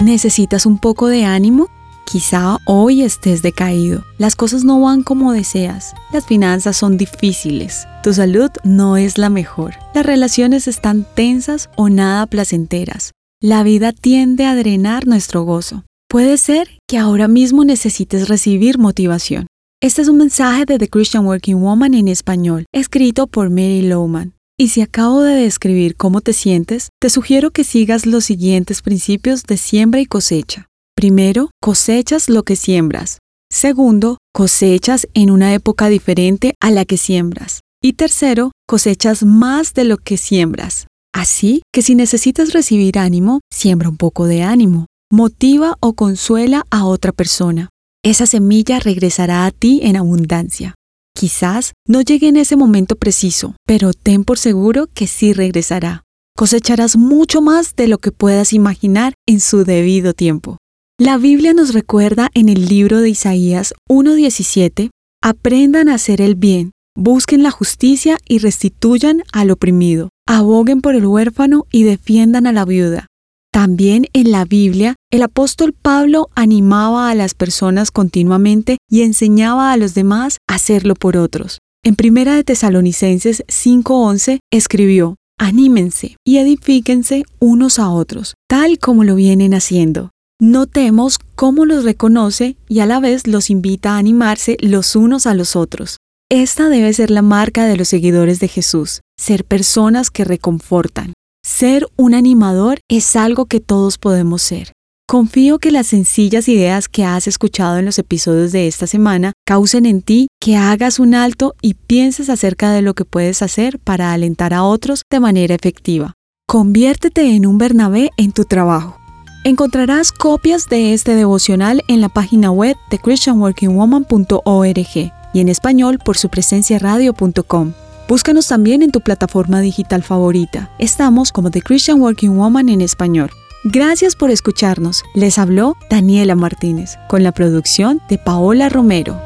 ¿Necesitas un poco de ánimo? Quizá hoy estés decaído. Las cosas no van como deseas. Las finanzas son difíciles. Tu salud no es la mejor. Las relaciones están tensas o nada placenteras. La vida tiende a drenar nuestro gozo. Puede ser que ahora mismo necesites recibir motivación. Este es un mensaje de The Christian Working Woman en español, escrito por Mary Lowman. Y si acabo de describir cómo te sientes, te sugiero que sigas los siguientes principios de siembra y cosecha. Primero, cosechas lo que siembras. Segundo, cosechas en una época diferente a la que siembras. Y tercero, cosechas más de lo que siembras. Así que si necesitas recibir ánimo, siembra un poco de ánimo. Motiva o consuela a otra persona. Esa semilla regresará a ti en abundancia. Quizás no llegue en ese momento preciso, pero ten por seguro que sí regresará. Cosecharás mucho más de lo que puedas imaginar en su debido tiempo. La Biblia nos recuerda en el libro de Isaías 1.17, aprendan a hacer el bien, busquen la justicia y restituyan al oprimido, aboguen por el huérfano y defiendan a la viuda. También en la Biblia, el apóstol Pablo animaba a las personas continuamente y enseñaba a los demás a hacerlo por otros. En Primera de Tesalonicenses 5:11 escribió: Anímense y edifíquense unos a otros, tal como lo vienen haciendo. Notemos cómo los reconoce y a la vez los invita a animarse los unos a los otros. Esta debe ser la marca de los seguidores de Jesús, ser personas que reconfortan. Ser un animador es algo que todos podemos ser. Confío que las sencillas ideas que has escuchado en los episodios de esta semana causen en ti que hagas un alto y pienses acerca de lo que puedes hacer para alentar a otros de manera efectiva. Conviértete en un Bernabé en tu trabajo. Encontrarás copias de este devocional en la página web de christianworkingwoman.org y en español por su presencia radio.com. Búscanos también en tu plataforma digital favorita. Estamos como The Christian Working Woman en español. Gracias por escucharnos. Les habló Daniela Martínez con la producción de Paola Romero.